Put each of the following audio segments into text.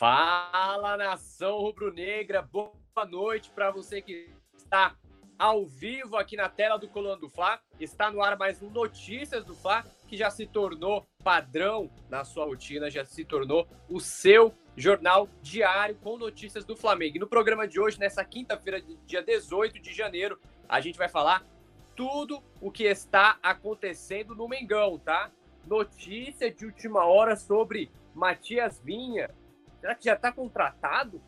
Fala nação rubro-negra, boa noite para você que está ao vivo aqui na tela do Coluna do Fla. Está no ar mais um Notícias do Fla, que já se tornou padrão na sua rotina, já se tornou o seu jornal diário com notícias do Flamengo. E no programa de hoje, nessa quinta-feira, dia 18 de janeiro, a gente vai falar tudo o que está acontecendo no Mengão, tá? Notícia de última hora sobre Matias Vinha, Será que já está contratado?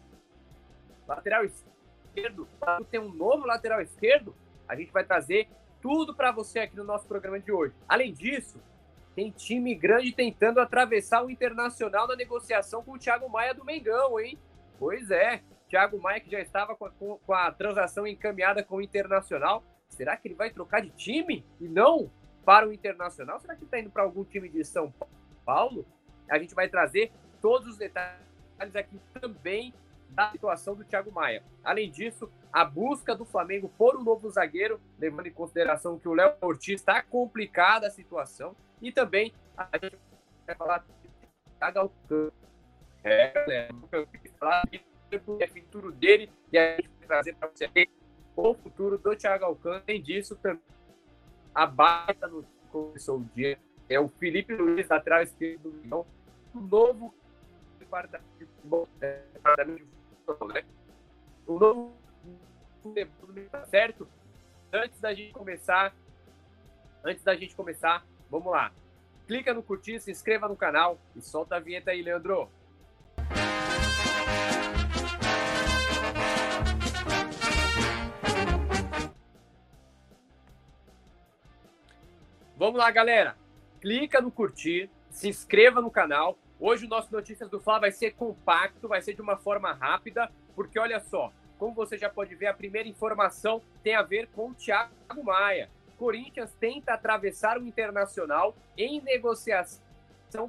Lateral esquerdo? Tem um novo lateral esquerdo? A gente vai trazer tudo para você aqui no nosso programa de hoje. Além disso, tem time grande tentando atravessar o Internacional na negociação com o Thiago Maia do Mengão, hein? Pois é, Thiago Maia que já estava com a, com a transação encaminhada com o Internacional. Será que ele vai trocar de time e não para o Internacional? Será que está indo para algum time de São Paulo? A gente vai trazer todos os detalhes detalhes aqui também da situação do Thiago Maia. Além disso, a busca do Flamengo por um novo zagueiro, levando em consideração que o Léo Ortiz está complicada a situação, e também a gente vai falar Alcântara. É, galera, falar é futuro dele e a gente vai trazer para você o futuro do Thiago Alcântara. Além disso, também a baita no começou o dia é o Felipe Luiz, esquerdo do Leão, o novo departamento de futebol, né? O novo tá certo? Antes da gente começar, antes da gente começar, vamos lá. Clica no curtir, se inscreva no canal e solta a vinheta aí, Leandro. Vamos lá, galera. Clica no curtir, se inscreva no canal Hoje o nosso Notícias do Fla vai ser compacto, vai ser de uma forma rápida, porque olha só, como você já pode ver, a primeira informação tem a ver com o Thiago Maia. Corinthians tenta atravessar o Internacional em negociação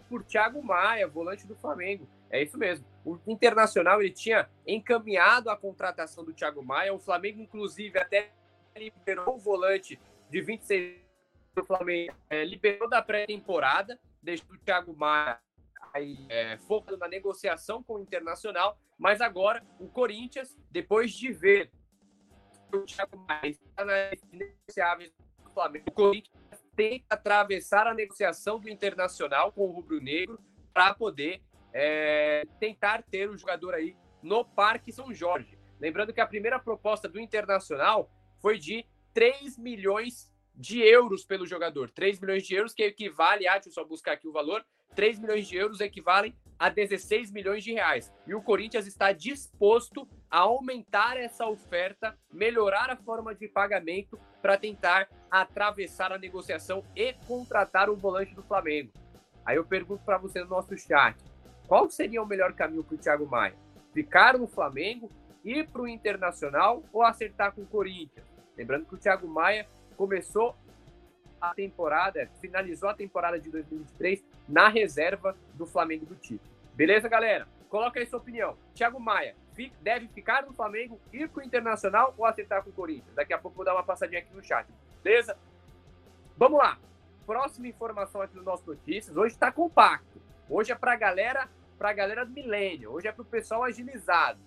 por Thiago Maia, volante do Flamengo. É isso mesmo. O Internacional ele tinha encaminhado a contratação do Thiago Maia. O Flamengo, inclusive, até liberou o volante de 26 do Flamengo, é, liberou da pré-temporada, deixou o Thiago Maia é, focado na negociação com o Internacional, mas agora o Corinthians, depois de ver o Thiago Maia negociáveis do Flamengo, o Corinthians tenta atravessar a negociação do Internacional com o Rubro Negro para poder é, tentar ter o jogador aí no Parque São Jorge. Lembrando que a primeira proposta do Internacional foi de 3 milhões de euros pelo jogador. 3 milhões de euros, que equivale a, deixa eu só buscar aqui o valor, 3 milhões de euros equivalem a 16 milhões de reais. E o Corinthians está disposto a aumentar essa oferta, melhorar a forma de pagamento para tentar atravessar a negociação e contratar o volante do Flamengo. Aí eu pergunto para você no nosso chat, qual seria o melhor caminho para o Thiago Maia? Ficar no Flamengo, ir para o Internacional ou acertar com o Corinthians? Lembrando que o Thiago Maia começou a temporada, finalizou a temporada de 2023 na reserva do Flamengo do Tite. Beleza, galera? Coloca aí sua opinião. Thiago Maia deve ficar no Flamengo, ir para o Internacional ou acertar com o Corinthians? Daqui a pouco vou dar uma passadinha aqui no chat. Beleza? Vamos lá. Próxima informação aqui no nosso Notícias. Hoje está compacto. Hoje é para galera, a galera do milênio. Hoje é para o pessoal agilizado.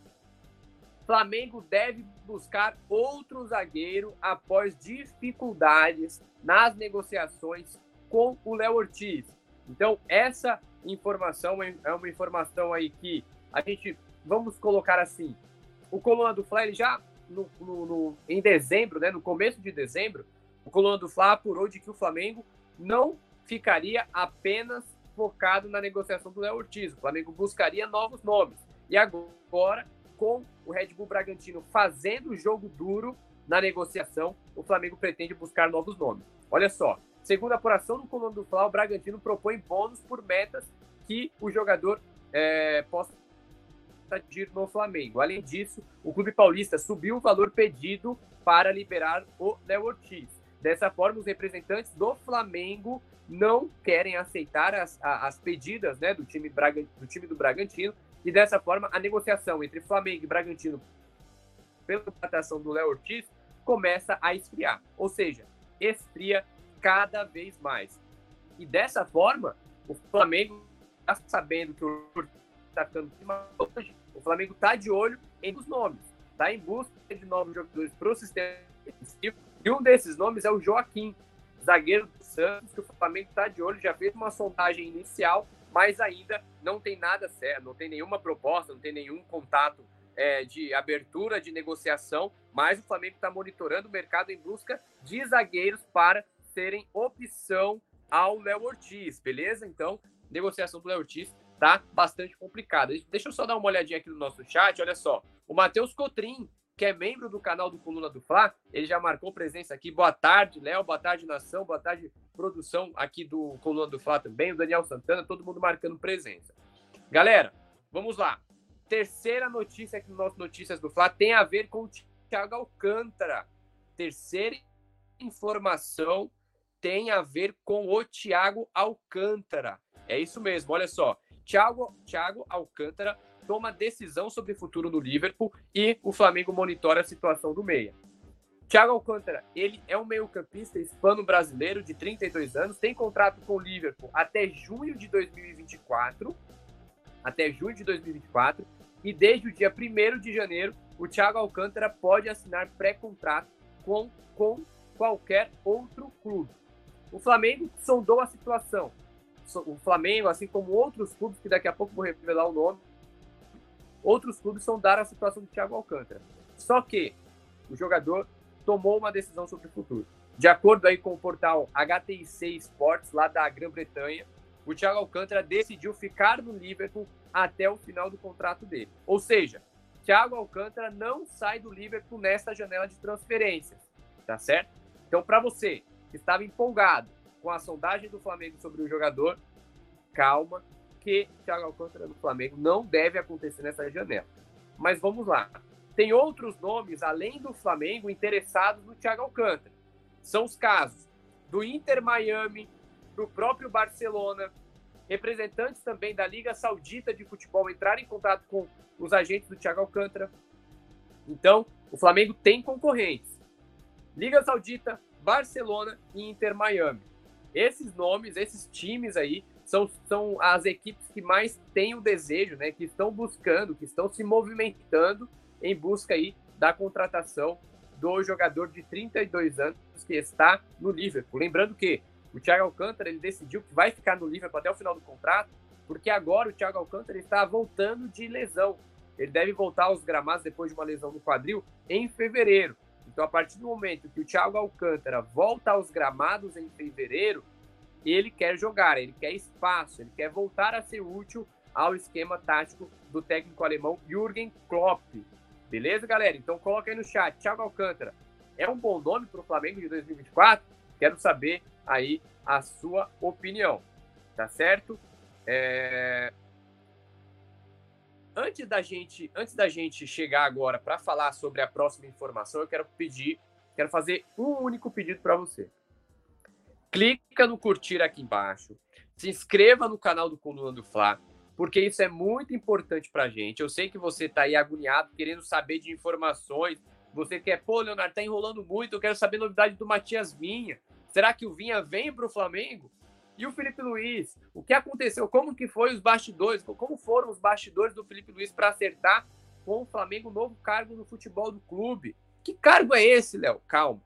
Flamengo deve buscar outro zagueiro após dificuldades nas negociações com o Léo Ortiz. Então, essa informação é, é uma informação aí que a gente, vamos colocar assim, o Coluna do Fla, ele já no, no, no, em dezembro, né, no começo de dezembro, o Coluna do Fla apurou de que o Flamengo não ficaria apenas focado na negociação do Léo Ortiz. O Flamengo buscaria novos nomes. E agora com o Red Bull Bragantino fazendo o jogo duro na negociação, o Flamengo pretende buscar novos nomes. Olha só, segundo a apuração do Coluna do Fla, o Bragantino propõe bônus por metas que o jogador é, possa atingir no Flamengo. Além disso, o Clube Paulista subiu o valor pedido para liberar o Léo Ortiz. Dessa forma, os representantes do Flamengo não querem aceitar as, as pedidas né, do, time Braga, do time do Bragantino e dessa forma, a negociação entre Flamengo e Bragantino pela contratação do Léo Ortiz começa a esfriar. Ou seja, esfria cada vez mais. E dessa forma, o Flamengo está sabendo que o está ficando hoje, o Flamengo está de olho em os nomes, está em busca de novos jogadores para o sistema defensivo, e um desses nomes é o Joaquim, zagueiro do Santos, que o Flamengo está de olho, já fez uma sondagem inicial, mas ainda não tem nada certo, não tem nenhuma proposta, não tem nenhum contato é, de abertura de negociação, mas o Flamengo está monitorando o mercado em busca de zagueiros para serem opção ao Léo Ortiz, beleza? Então, negociação do Léo Ortiz tá bastante complicada. Deixa eu só dar uma olhadinha aqui no nosso chat, olha só. O Matheus Cotrim, que é membro do canal do Coluna do Fla, ele já marcou presença aqui. Boa tarde, Léo, boa tarde, nação, boa tarde, produção aqui do Coluna do Fla também, o Daniel Santana, todo mundo marcando presença. Galera, vamos lá. Terceira notícia aqui no nosso Notícias do Fla tem a ver com o Thiago Alcântara. Terceira informação tem a ver com o Thiago Alcântara. É isso mesmo, olha só. Thiago, Thiago Alcântara toma decisão sobre o futuro do Liverpool e o Flamengo monitora a situação do meia. Thiago Alcântara, ele é um meio-campista hispano-brasileiro de 32 anos, tem contrato com o Liverpool até junho de 2024, até junho de 2024, e desde o dia 1 de janeiro, o Thiago Alcântara pode assinar pré-contrato com, com qualquer outro clube. O Flamengo sondou a situação. O Flamengo, assim como outros clubes, que daqui a pouco vou revelar o nome, outros clubes sondaram a situação do Thiago Alcântara. Só que o jogador tomou uma decisão sobre o futuro. De acordo aí com o portal HTIC Sports, lá da Grã-Bretanha, o Thiago Alcântara decidiu ficar no Liverpool até o final do contrato dele. Ou seja, Thiago Alcântara não sai do Liverpool nesta janela de transferências, tá certo? Então, para você que estava empolgado com a sondagem do Flamengo sobre o jogador, calma, que Thiago Alcântara no Flamengo não deve acontecer nessa janela. Mas vamos lá. Tem outros nomes, além do Flamengo, interessados no Thiago Alcântara. São os casos do Inter Miami, do próprio Barcelona, representantes também da Liga Saudita de Futebol entraram em contato com os agentes do Thiago Alcântara. Então, o Flamengo tem concorrentes. Liga Saudita, Barcelona e Inter Miami. Esses nomes, esses times aí, são, são as equipes que mais têm o desejo, né, que estão buscando, que estão se movimentando em busca aí da contratação do jogador de 32 anos que está no Liverpool. Lembrando que o Thiago Alcântara ele decidiu que vai ficar no Liverpool até o final do contrato, porque agora o Thiago Alcântara está voltando de lesão. Ele deve voltar aos gramados depois de uma lesão no quadril em fevereiro. Então, a partir do momento que o Thiago Alcântara volta aos gramados em fevereiro, ele quer jogar, ele quer espaço, ele quer voltar a ser útil ao esquema tático do técnico alemão Jürgen Klopp. Beleza, galera? Então coloca aí no chat, Thiago Alcântara. É um bom nome para o Flamengo de 2024? Quero saber aí a sua opinião, tá certo? É antes da gente, antes da gente chegar agora para falar sobre a próxima informação, eu quero pedir, quero fazer um único pedido para você. Clica no curtir aqui embaixo, se inscreva no canal do Coluna do Fla, porque isso é muito importante para a gente. Eu sei que você está aí agoniado, querendo saber de informações. Você quer, pô, Leonardo, tá enrolando muito, eu quero saber novidade do Matias Vinha. Será que o Vinha vem para o Flamengo? E o Felipe Luiz, o que aconteceu? Como que foi os bastidores? Como foram os bastidores do Felipe Luiz para acertar com o Flamengo novo cargo no futebol do clube? Que cargo é esse, Léo? Calma.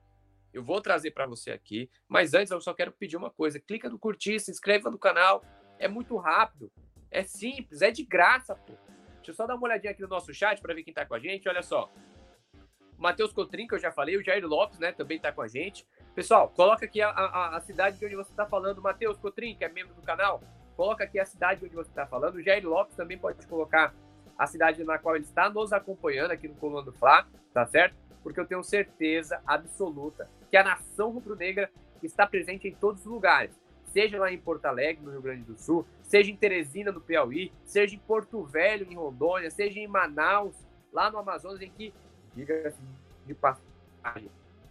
Eu vou trazer para você aqui, mas antes eu só quero pedir uma coisa: clica no curtir, se inscreva no canal. É muito rápido, é simples, é de graça, pô. Deixa eu só dar uma olhadinha aqui no nosso chat para ver quem tá com a gente. Olha só. Matheus Cotrim, que eu já falei, o Jair Lopes, né, também tá com a gente. Pessoal, coloca aqui a, a, a cidade de onde você está falando. Matheus Cotrim, que é membro do canal, coloca aqui a cidade de onde você está falando. O Jair Lopes também pode colocar a cidade na qual ele está nos acompanhando aqui no Coluna do Fla, tá certo? Porque eu tenho certeza absoluta que a nação rubro-negra está presente em todos os lugares. Seja lá em Porto Alegre, no Rio Grande do Sul, seja em Teresina, no Piauí, seja em Porto Velho, em Rondônia, seja em Manaus, lá no Amazonas, em que, diga-se de passagem,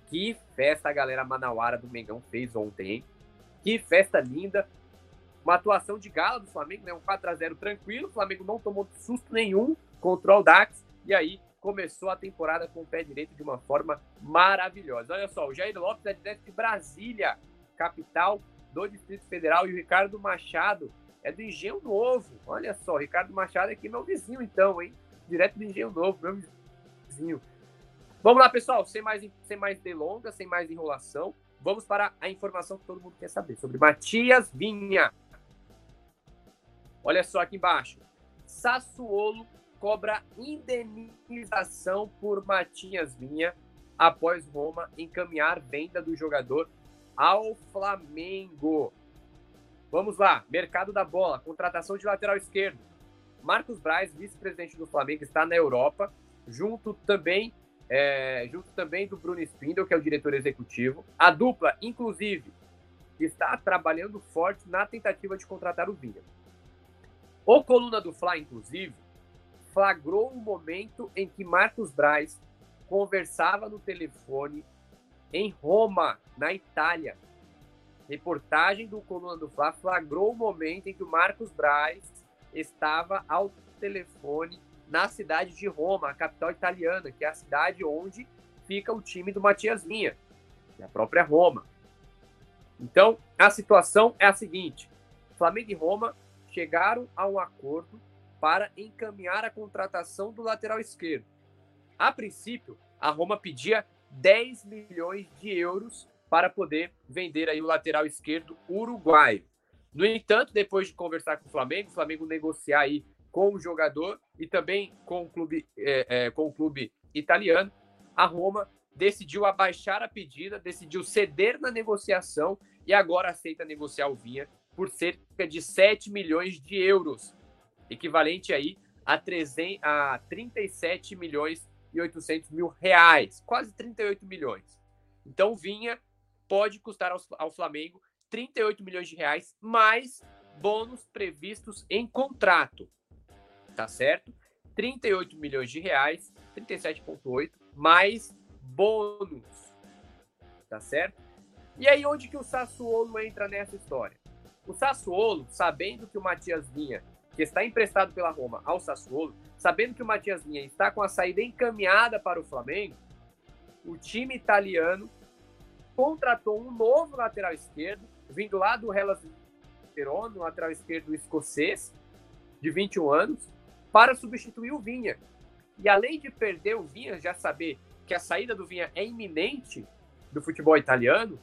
que festa a galera manauara do Mengão fez ontem, hein? Que festa linda. Uma atuação de gala do Flamengo, né? Um 4x0 tranquilo. O Flamengo não tomou susto nenhum contra o Dax. E aí começou a temporada com o pé direito de uma forma maravilhosa. Olha só, o Jair Lopes é direto de Brasília, capital do Distrito Federal, e o Ricardo Machado é do Engenho Novo. Olha só, Ricardo Machado aqui, meu vizinho, então, hein? Direto do Engenho Novo, meu vizinho. Vamos lá, pessoal, sem mais, sem mais delongas, sem mais enrolação, vamos para a informação que todo mundo quer saber sobre Matias Vinha. Olha só aqui embaixo. Sassuolo cobra indenização por Matias Vinha após Roma encaminhar venda do jogador ao Flamengo. Vamos lá, mercado da bola, contratação de lateral esquerdo. Marcos Braz, vice-presidente do Flamengo, está na Europa, junto também, é, junto também do Bruno Spindel, que é o diretor executivo. A dupla, inclusive, está trabalhando forte na tentativa de contratar o Vinha. O coluna do Fla, inclusive, flagrou o um momento em que Marcos Braz conversava no telefone em Roma, na Itália. Reportagem do Coluna do Fla flagrou o momento em que o Marcos Braz estava ao telefone na cidade de Roma, a capital italiana, que é a cidade onde fica o time do Matias Vinha, que é a própria Roma. Então, a situação é a seguinte: Flamengo e Roma chegaram a um acordo para encaminhar a contratação do lateral esquerdo. A princípio, a Roma pedia 10 milhões de euros para poder vender aí o lateral esquerdo uruguaio. No entanto, depois de conversar com o Flamengo, o Flamengo negociar aí com o jogador e também com o clube, é, é, com o clube italiano, a Roma decidiu abaixar a pedida, decidiu ceder na negociação e agora aceita negociar o Vinha por cerca de 7 milhões de euros, equivalente aí a, 300, a 37 milhões e 800 mil reais, quase 38 milhões. Então, Vinha pode custar ao, ao Flamengo 38 milhões de reais, mais bônus previstos em contrato. Tá certo? 38 milhões de reais, 37,8, mais bônus. Tá certo? E aí, onde que o Sassuolo entra nessa história? O Sassuolo, sabendo que o Matias Vinha, que está emprestado pela Roma ao Sassuolo, sabendo que o Matias Vinha está com a saída encaminhada para o Flamengo, o time italiano contratou um novo lateral esquerdo, vindo lá do Hellas Verona, um lateral esquerdo escocês, de 21 anos, para substituir o Vinha. E além de perder o Vinha, já saber que a saída do Vinha é iminente do futebol italiano,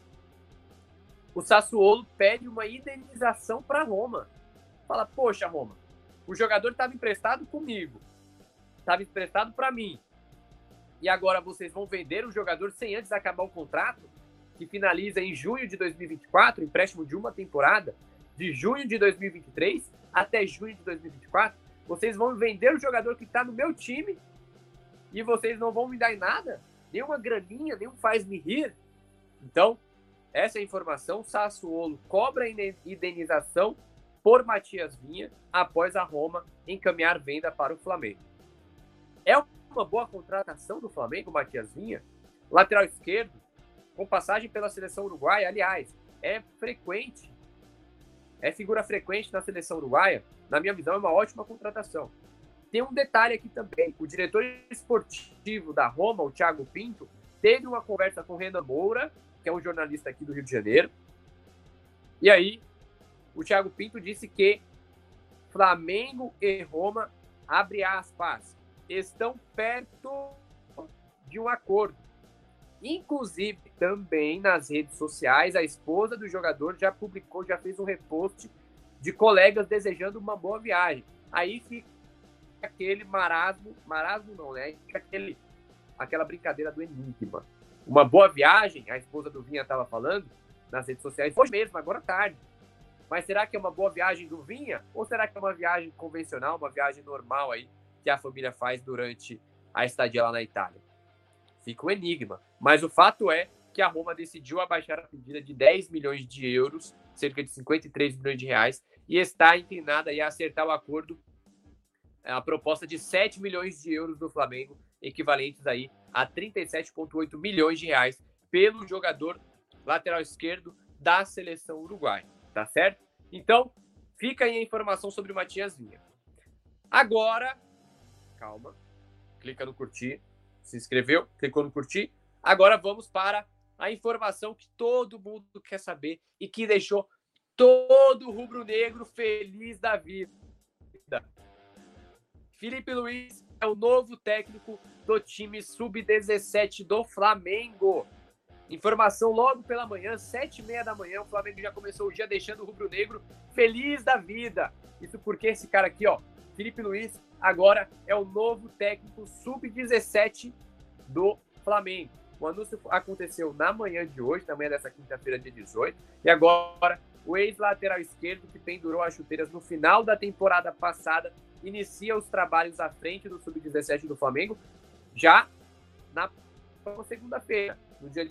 o Sassuolo pede uma indenização para Roma. Fala, poxa, Roma, o jogador estava emprestado comigo estava emprestado para mim. E agora vocês vão vender o jogador sem antes acabar o contrato, que finaliza em junho de 2024, empréstimo de uma temporada, de junho de 2023 até junho de 2024. Vocês vão vender o jogador que está no meu time e vocês não vão me dar em nada? Nenhuma graninha, nenhum faz-me rir. Então, essa é a informação. Sassuolo cobra a indenização por Matias Vinha após a Roma encaminhar venda para o Flamengo. É uma boa contratação do Flamengo, Matias Vinha. Lateral esquerdo, com passagem pela seleção uruguaia, aliás, é frequente, é figura frequente na seleção uruguaia. Na minha visão, é uma ótima contratação. Tem um detalhe aqui também: o diretor esportivo da Roma, o Thiago Pinto, teve uma conversa com o Renan Moura, que é um jornalista aqui do Rio de Janeiro. E aí, o Thiago Pinto disse que Flamengo e Roma, abre aspas, estão perto de um acordo. Inclusive, também nas redes sociais, a esposa do jogador já publicou, já fez um repost de colegas desejando uma boa viagem. Aí fica aquele marasmo, marasmo não, né? Fica aquele, aquela brincadeira do enigma. Uma boa viagem, a esposa do Vinha estava falando nas redes sociais, hoje mesmo, agora tarde. Mas será que é uma boa viagem do Vinha? Ou será que é uma viagem convencional, uma viagem normal aí, que a família faz durante a estadia lá na Itália. Fica um enigma. Mas o fato é que a Roma decidiu abaixar a pedida de 10 milhões de euros, cerca de 53 milhões de reais, e está inclinada a acertar o acordo, a proposta de 7 milhões de euros do Flamengo, equivalentes aí a 37,8 milhões de reais pelo jogador lateral esquerdo da seleção uruguaia, tá certo? Então, fica aí a informação sobre o Matias Vinha. Agora, calma. Clica no curtir. Se inscreveu, clicou no curtir. Agora vamos para a informação que todo mundo quer saber e que deixou todo rubro-negro feliz da vida. Felipe Luiz é o novo técnico do time sub-17 do Flamengo. Informação logo pela manhã, sete e meia da manhã, o Flamengo já começou o dia deixando o rubro-negro feliz da vida. Isso porque esse cara aqui, ó, Felipe Luiz, agora é o novo técnico sub-17 do Flamengo. O anúncio aconteceu na manhã de hoje, na manhã dessa quinta-feira, dia 18. E agora, o ex-lateral esquerdo, que pendurou as chuteiras no final da temporada passada, inicia os trabalhos à frente do Sub-17 do Flamengo, já na segunda-feira, no dia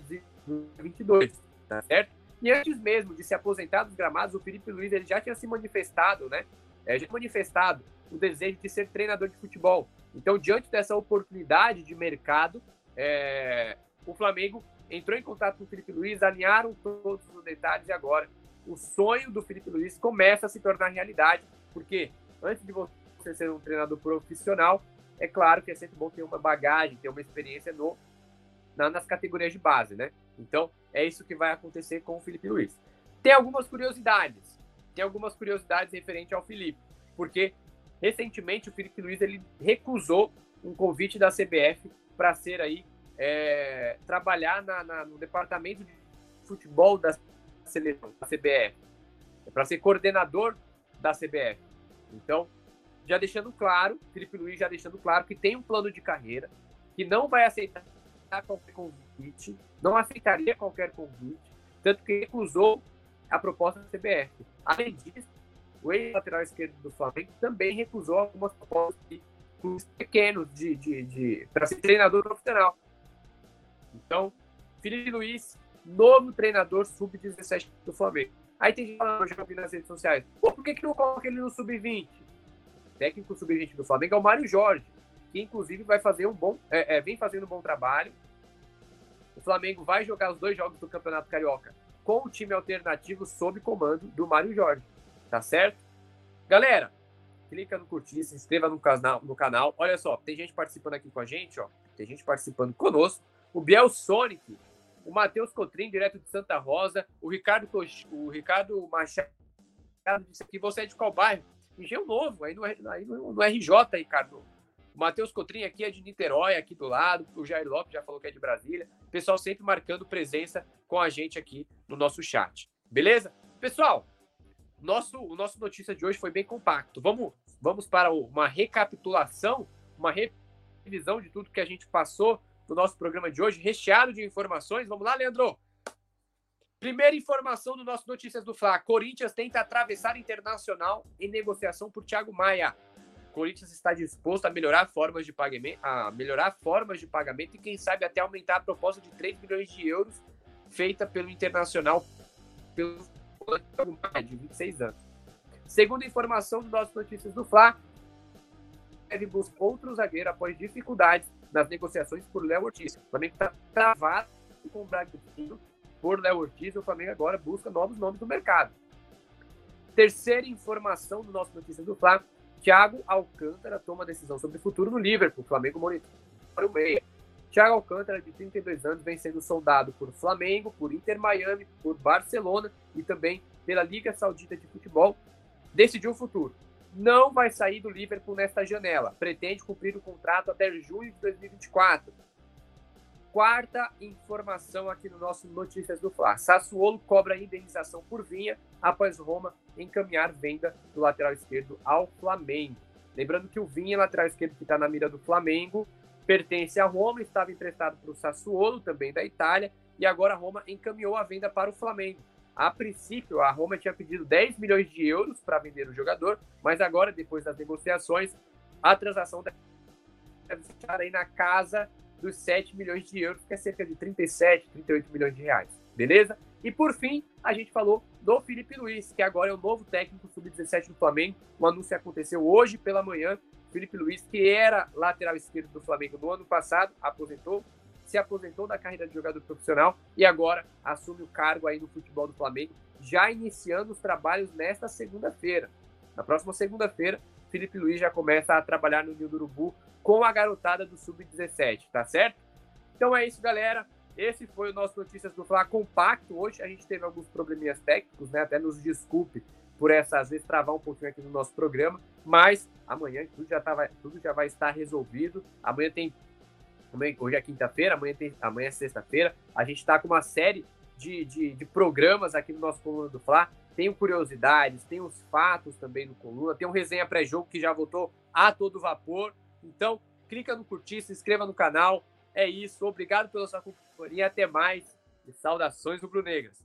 22, tá certo? E antes mesmo de se aposentar dos gramados, o Felipe Luiz ele já tinha se manifestado, né? É, já manifestado o desejo de ser treinador de futebol. Então, diante dessa oportunidade de mercado, é, o Flamengo entrou em contato com o Felipe Luiz, alinharam todos os detalhes e agora o sonho do Felipe Luiz começa a se tornar realidade, porque antes de você ser um treinador profissional, é claro que é sempre bom ter uma bagagem, ter uma experiência no, na, nas categorias de base, né? Então, é isso que vai acontecer com o Felipe Luiz. Tem algumas curiosidades, tem algumas curiosidades referente ao Felipe, porque recentemente o Felipe Luiz ele recusou um convite da CBF para ser aí é, trabalhar na, na, no departamento de futebol da seleção, da CBF, para ser coordenador da CBF. Então, já deixando claro, Felipe Luiz já deixando claro que tem um plano de carreira, que não vai aceitar qualquer convite, não aceitaria qualquer convite, tanto que recusou a proposta da CBF. Além disso, o ex-lateral esquerdo do Flamengo também recusou algumas propostas de clubes pequenos de, de, de para ser treinador profissional. Então, Felipe Luiz, novo treinador sub-17 do Flamengo. Aí tem gente falando, já vi nas redes sociais, Pô, por que, que não coloca ele no sub-20? técnico sub-20 do Flamengo é o Mário Jorge, que inclusive vai fazer um bom, é, é, vem fazendo um bom trabalho. O Flamengo vai jogar os dois jogos do Campeonato Carioca com o time alternativo sob comando do Mário Jorge. Tá certo? Galera, clica no curtir, se inscreva no canal, no canal. Olha só, tem gente participando aqui com a gente, ó. Tem gente participando conosco. O Biel Sonic, o Matheus Cotrim, direto de Santa Rosa, o Ricardo, o Ricardo Machado disse aqui, você é de qual bairro? Engenho Novo, aí no, aí no, no RJ, Ricardo. O Matheus Cotrim aqui é de Niterói, aqui do lado. O Jair Lopes já falou que é de Brasília. O pessoal sempre marcando presença com a gente aqui no nosso chat. Beleza? Pessoal, nosso, o nosso notícia de hoje foi bem compacto. Vamos, vamos para uma recapitulação, uma revisão de tudo que a gente passou no nosso programa de hoje, recheado de informações. Vamos lá, Leandro? Primeira informação do nosso Notícias do Fla. Corinthians tenta atravessar Internacional em negociação por Thiago Maia. Corinthians está disposto a melhorar formas de pagamento, a melhorar formas de pagamento e quem sabe até aumentar a proposta de 3 milhões de euros feita pelo Internacional pelo de 26 anos. Segundo informação do nosso Notícias do Fla, deve buscar outro zagueiro após dificuldades nas negociações por Léo Ortiz. O Flamengo está travado com o Bragantino por Léo Ortiz. O Flamengo agora busca novos nomes no mercado. Terceira informação do nosso Notícias do Flamengo. Thiago Alcântara toma decisão sobre o futuro no Liverpool. O Flamengo monitora o meia. Thiago Alcântara, de 32 anos, vem sendo soldado por Flamengo, por Inter Miami, por Barcelona e também pela Liga Saudita de Futebol. Decidiu o futuro não vai sair do Liverpool nesta janela. Pretende cumprir o contrato até junho de 2024. Quarta informação aqui no nosso Notícias do Fla. Sassuolo cobra indenização por Vinha após Roma encaminhar venda do lateral esquerdo ao Flamengo. Lembrando que o Vinha, lateral esquerdo que está na mira do Flamengo, pertence a Roma, estava emprestado para o Sassuolo, também da Itália, e agora a Roma encaminhou a venda para o Flamengo. A princípio, a Roma tinha pedido 10 milhões de euros para vender o jogador, mas agora, depois das negociações, a transação deve estar aí na casa dos 7 milhões de euros, que é cerca de 37, 38 milhões de reais. Beleza? E por fim, a gente falou do Felipe Luiz, que agora é o novo técnico sub-17 do Flamengo. O anúncio aconteceu hoje pela manhã. Felipe Luiz, que era lateral esquerdo do Flamengo no ano passado, aposentou, se aposentou da carreira de jogador profissional e agora assume o cargo aí no futebol do Flamengo, já iniciando os trabalhos nesta segunda-feira. Na próxima segunda-feira, Felipe Luiz já começa a trabalhar no Ninho do Urubu com a garotada do Sub-17, tá certo? Então é isso, galera. esse foi o nosso Notícias do Fla compacto. Hoje a gente teve alguns probleminhas técnicos, né? Até nos desculpe por essa, às vezes, travar um pouquinho aqui no nosso programa. Mas amanhã tudo já, tá, tudo já vai estar resolvido. Amanhã tem. Hoje é quinta-feira, amanhã, tem, amanhã é sexta-feira. A gente está com uma série de, de, de, programas aqui no nosso Coluna do Fla. Tem curiosidades, tem os fatos também no Coluna, tem um resenha pré-jogo que já voltou a todo vapor. Então, clica no curtir, se inscreva no canal. É isso, obrigado pela sua companhia, até mais. E saudações do Negras.